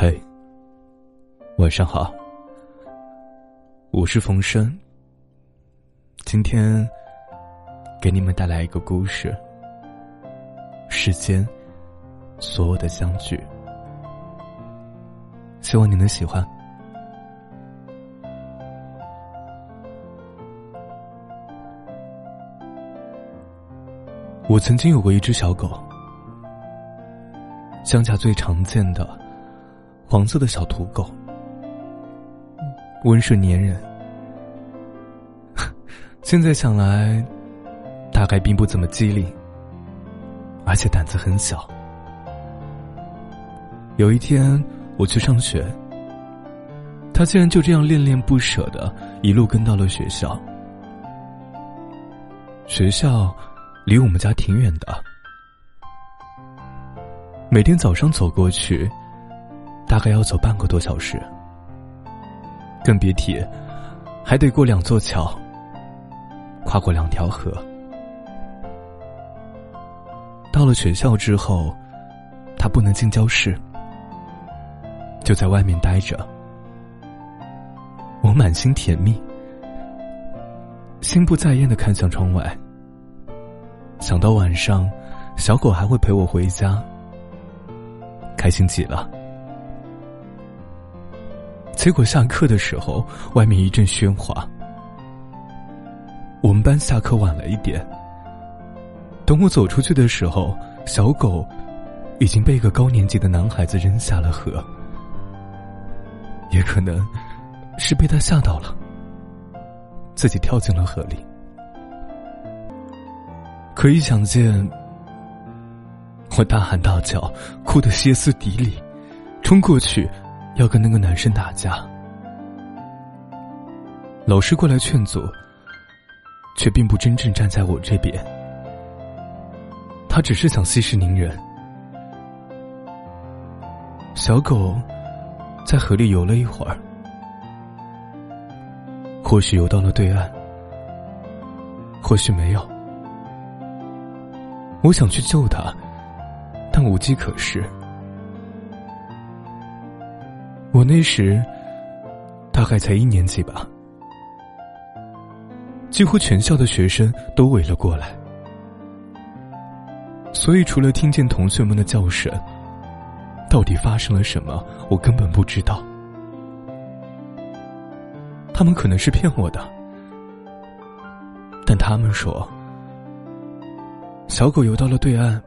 嘿，晚上好，我是冯生。今天给你们带来一个故事，《世间所有的相聚》，希望你能喜欢。我曾经有过一只小狗，乡下最常见的黄色的小土狗，温顺粘人。现在想来，大概并不怎么机灵，而且胆子很小。有一天我去上学，他竟然就这样恋恋不舍的一路跟到了学校。学校。离我们家挺远的，每天早上走过去，大概要走半个多小时，更别提还得过两座桥，跨过两条河。到了学校之后，他不能进教室，就在外面待着。我满心甜蜜，心不在焉的看向窗外。想到晚上，小狗还会陪我回家，开心极了。结果下课的时候，外面一阵喧哗。我们班下课晚了一点，等我走出去的时候，小狗已经被一个高年级的男孩子扔下了河，也可能是被他吓到了，自己跳进了河里。可以想见，我大喊大叫，哭得歇斯底里，冲过去要跟那个男生打架。老师过来劝阻，却并不真正站在我这边，他只是想息事宁人。小狗在河里游了一会儿，或许游到了对岸，或许没有。我想去救它，但无计可施。我那时大概才一年级吧，几乎全校的学生都围了过来，所以除了听见同学们的叫声，到底发生了什么，我根本不知道。他们可能是骗我的，但他们说。小狗游到了对岸，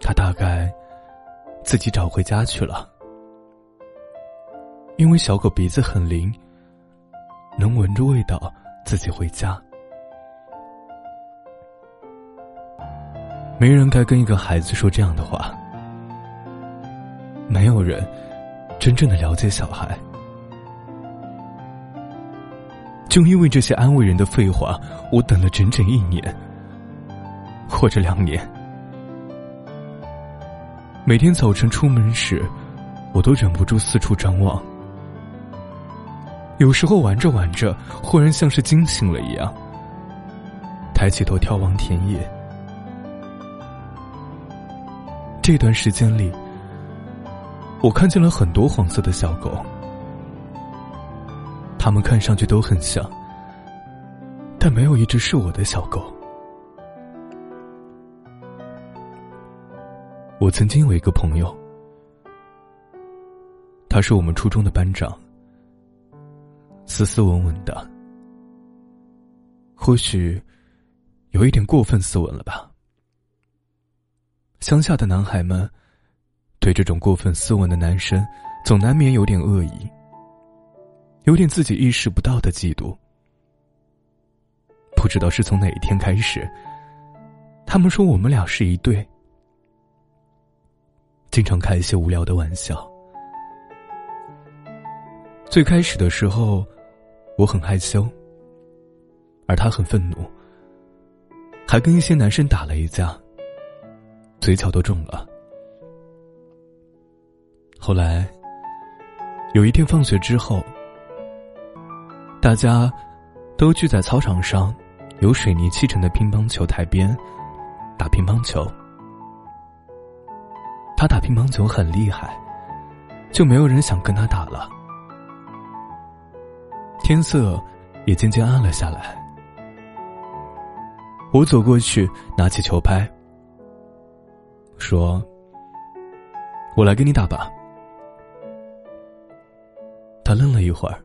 它大概自己找回家去了，因为小狗鼻子很灵，能闻着味道自己回家。没人该跟一个孩子说这样的话，没有人真正的了解小孩，就因为这些安慰人的废话，我等了整整一年。或者两年，每天早晨出门时，我都忍不住四处张望。有时候玩着玩着，忽然像是惊醒了一样，抬起头眺望田野。这段时间里，我看见了很多黄色的小狗，它们看上去都很像，但没有一只是我的小狗。我曾经有一个朋友，他是我们初中的班长，斯斯文文的，或许有一点过分斯文了吧。乡下的男孩们对这种过分斯文的男生，总难免有点恶意，有点自己意识不到的嫉妒。不知道是从哪一天开始，他们说我们俩是一对。经常开一些无聊的玩笑。最开始的时候，我很害羞，而他很愤怒，还跟一些男生打了一架，嘴角都肿了。后来，有一天放学之后，大家都聚在操场上，有水泥砌成的乒乓球台边打乒乓球。他打乒乓球很厉害，就没有人想跟他打了。天色也渐渐暗了下来。我走过去，拿起球拍，说：“我来跟你打吧。”他愣了一会儿，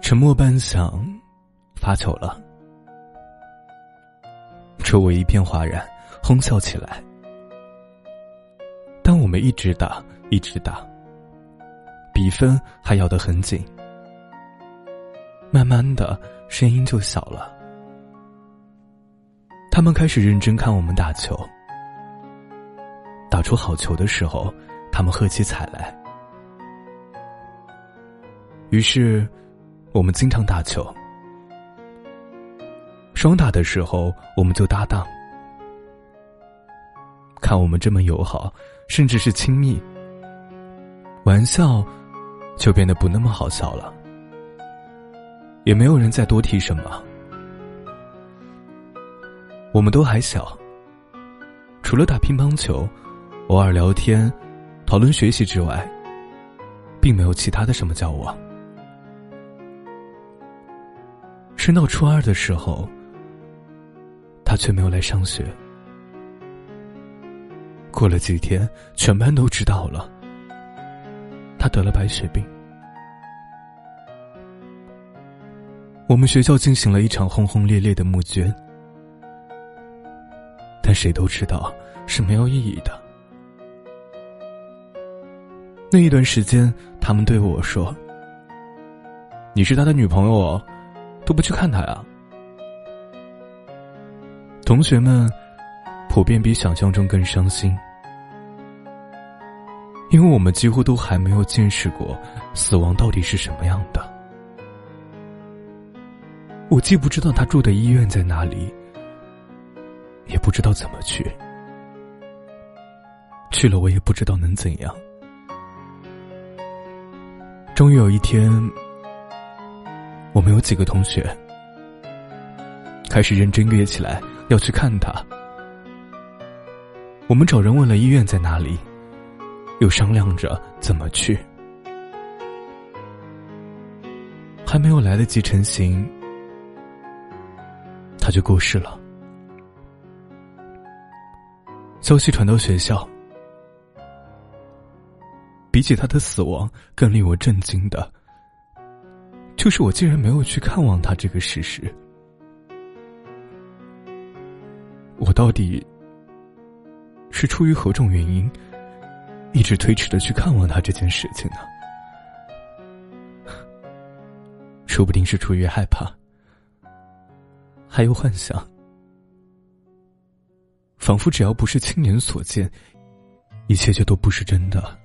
沉默半晌，发球了。周围一片哗然，哄笑起来。但我们一直打，一直打，比分还咬得很紧。慢慢的，声音就小了。他们开始认真看我们打球，打出好球的时候，他们喝起彩来。于是，我们经常打球。双打的时候，我们就搭档。看我们这么友好，甚至是亲密，玩笑就变得不那么好笑了。也没有人再多提什么。我们都还小，除了打乒乓球、偶尔聊天、讨论学习之外，并没有其他的什么交往。升到初二的时候。他却没有来上学。过了几天，全班都知道了，他得了白血病。我们学校进行了一场轰轰烈烈的募捐，但谁都知道是没有意义的。那一段时间，他们对我说：“你是他的女朋友哦，都不去看他呀。”同学们普遍比想象中更伤心，因为我们几乎都还没有见识过死亡到底是什么样的。我既不知道他住的医院在哪里，也不知道怎么去，去了我也不知道能怎样。终于有一天，我们有几个同学开始认真约起来。要去看他，我们找人问了医院在哪里，又商量着怎么去，还没有来得及成行，他就过世了。消息传到学校，比起他的死亡，更令我震惊的，就是我竟然没有去看望他这个事实。我到底是出于何种原因，一直推迟的去看望他这件事情呢？说不定是出于害怕，还有幻想，仿佛只要不是亲眼所见，一切就都不是真的。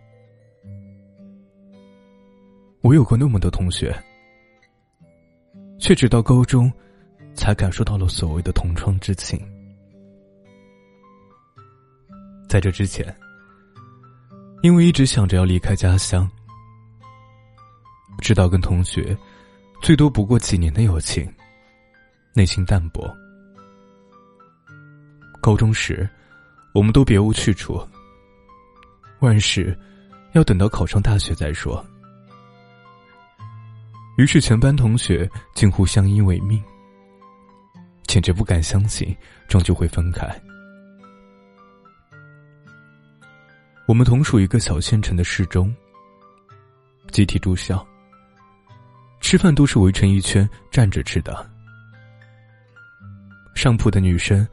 我有过那么多同学，却直到高中，才感受到了所谓的同窗之情。在这之前，因为一直想着要离开家乡，知道跟同学最多不过几年的友情，内心淡薄。高中时，我们都别无去处，万事要等到考上大学再说。于是，全班同学近乎相依为命，简直不敢相信终究会分开。我们同属一个小县城的市中，集体住校，吃饭都是围成一圈站着吃的。上铺的女生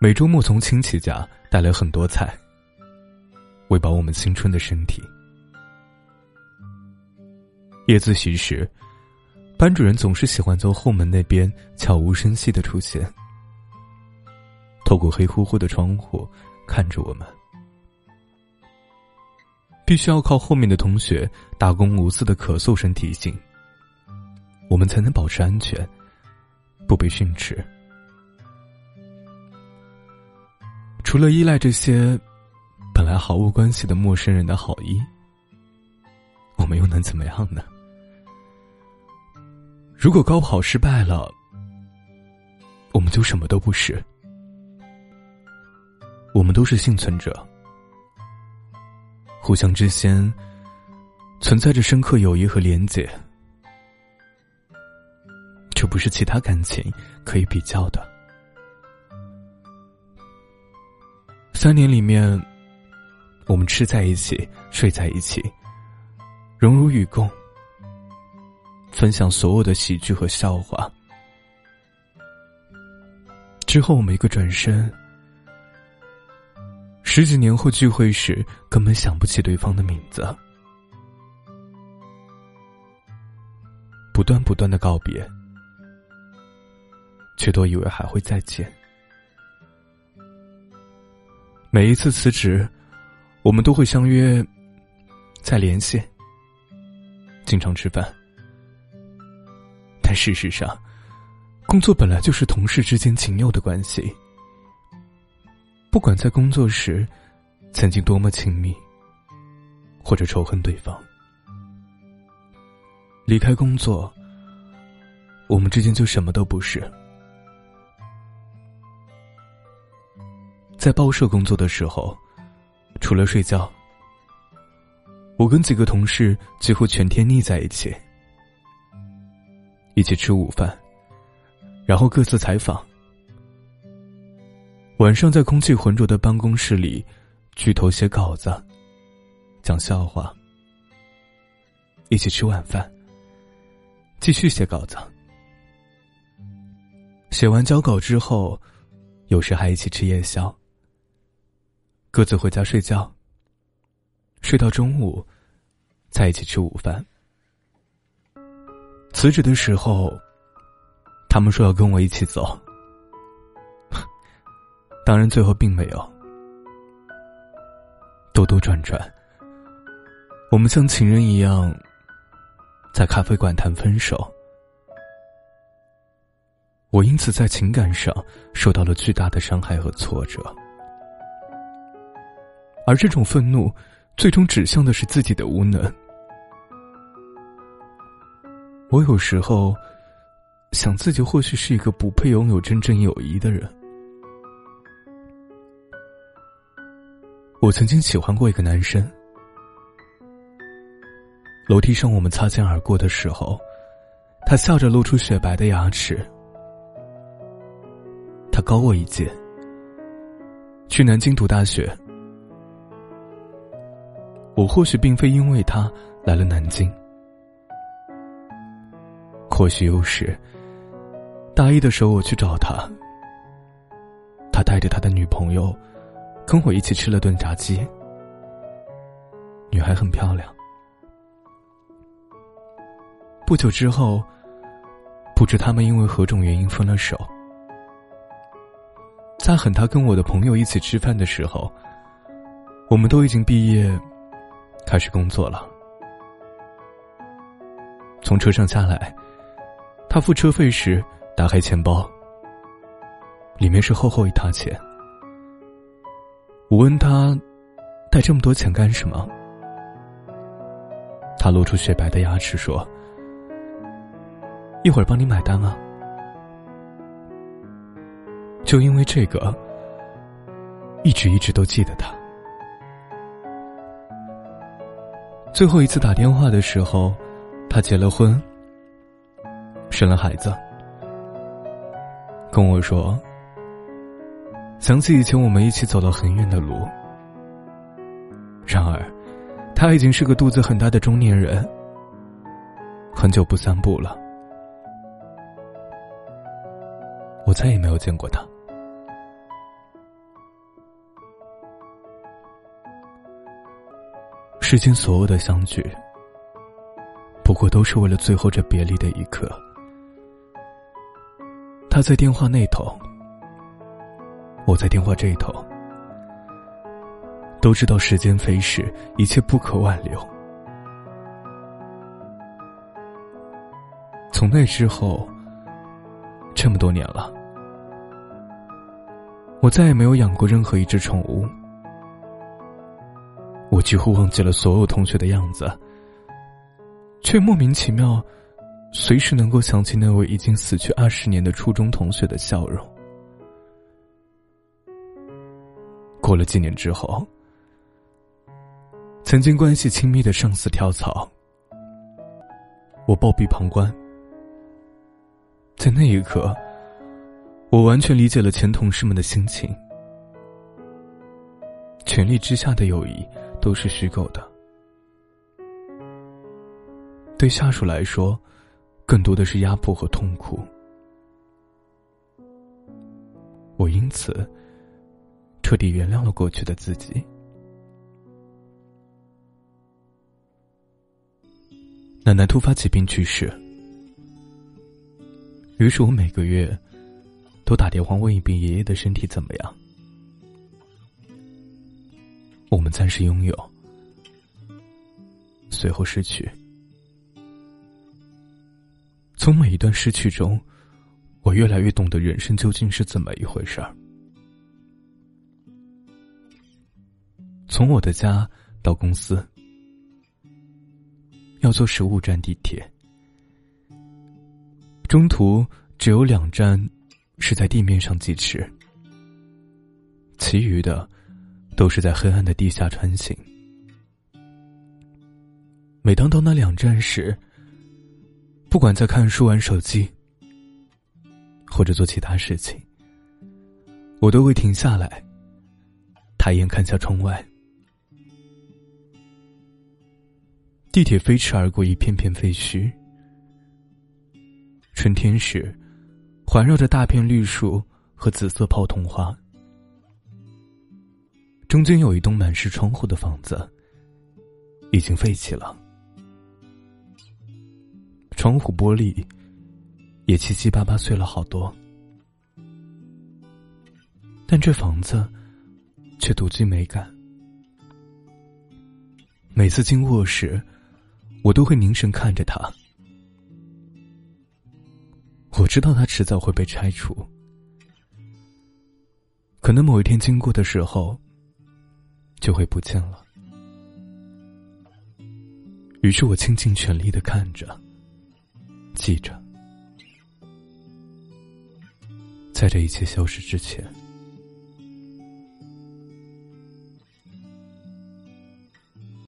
每周末从亲戚家带来很多菜，喂饱我们青春的身体。夜自习时，班主任总是喜欢从后门那边悄无声息的出现，透过黑乎乎的窗户看着我们。必须要靠后面的同学大公无私的咳嗽声提醒，我们才能保持安全，不被训斥。除了依赖这些本来毫无关系的陌生人的好意，我们又能怎么样呢？如果高考失败了，我们就什么都不是，我们都是幸存者。互相之间，存在着深刻友谊和连结，这不是其他感情可以比较的。三年里面，我们吃在一起，睡在一起，荣辱与共，分享所有的喜剧和笑话。之后，我们一个转身，十几年后聚会时，根本想不起对方的名字。不断不断的告别，却都以为还会再见。每一次辞职，我们都会相约再联系，经常吃饭。但事实上，工作本来就是同事之间仅有的关系。不管在工作时曾经多么亲密，或者仇恨对方，离开工作，我们之间就什么都不是。在报社工作的时候，除了睡觉，我跟几个同事几乎全天腻在一起，一起吃午饭。然后各自采访。晚上在空气浑浊的办公室里，聚头写稿子，讲笑话。一起吃晚饭，继续写稿子。写完交稿之后，有时还一起吃夜宵。各自回家睡觉。睡到中午，在一起吃午饭。辞职的时候。他们说要跟我一起走，当然最后并没有。兜兜转转，我们像情人一样，在咖啡馆谈分手。我因此在情感上受到了巨大的伤害和挫折，而这种愤怒，最终指向的是自己的无能。我有时候。想自己或许是一个不配拥有真正友谊的人。我曾经喜欢过一个男生，楼梯上我们擦肩而过的时候，他笑着露出雪白的牙齿。他高我一届，去南京读大学。我或许并非因为他来了南京，或许又是。大一的时候，我去找他，他带着他的女朋友，跟我一起吃了顿炸鸡。女孩很漂亮。不久之后，不知他们因为何种原因分了手。在喊他跟我的朋友一起吃饭的时候，我们都已经毕业，开始工作了。从车上下来，他付车费时。打开钱包，里面是厚厚一沓钱。我问他，带这么多钱干什么？他露出雪白的牙齿说：“一会儿帮你买单啊。”就因为这个，一直一直都记得他。最后一次打电话的时候，他结了婚，生了孩子。跟我说，想起以前我们一起走了很远的路。然而，他已经是个肚子很大的中年人，很久不散步了。我再也没有见过他。世间所有的相聚，不过都是为了最后这别离的一刻。他在电话那头，我在电话这头，都知道时间飞逝，一切不可挽留。从那之后，这么多年了，我再也没有养过任何一只宠物。我几乎忘记了所有同学的样子，却莫名其妙。随时能够想起那位已经死去二十年的初中同学的笑容。过了几年之后，曾经关系亲密的上司跳槽，我暴毙旁观。在那一刻，我完全理解了前同事们的心情。权力之下的友谊都是虚构的，对下属来说，更多的是压迫和痛苦。我因此彻底原谅了过去的自己。奶奶突发疾病去世，于是我每个月都打电话问一遍爷爷的身体怎么样。我们暂时拥有，随后失去。从每一段失去中，我越来越懂得人生究竟是怎么一回事儿。从我的家到公司，要坐十五站地铁，中途只有两站是在地面上疾驰，其余的。都是在黑暗的地下穿行。每当到那两站时，不管在看书、玩手机，或者做其他事情，我都会停下来，抬眼看下窗外。地铁飞驰而过一片片废墟。春天时，环绕着大片绿树和紫色泡桐花。中间有一栋满是窗户的房子，已经废弃了，窗户玻璃也七七八八碎了好多，但这房子却独具美感。每次经过时，我都会凝神看着它。我知道它迟早会被拆除，可能某一天经过的时候。就会不见了。于是我倾尽全力的看着，记着，在这一切消失之前。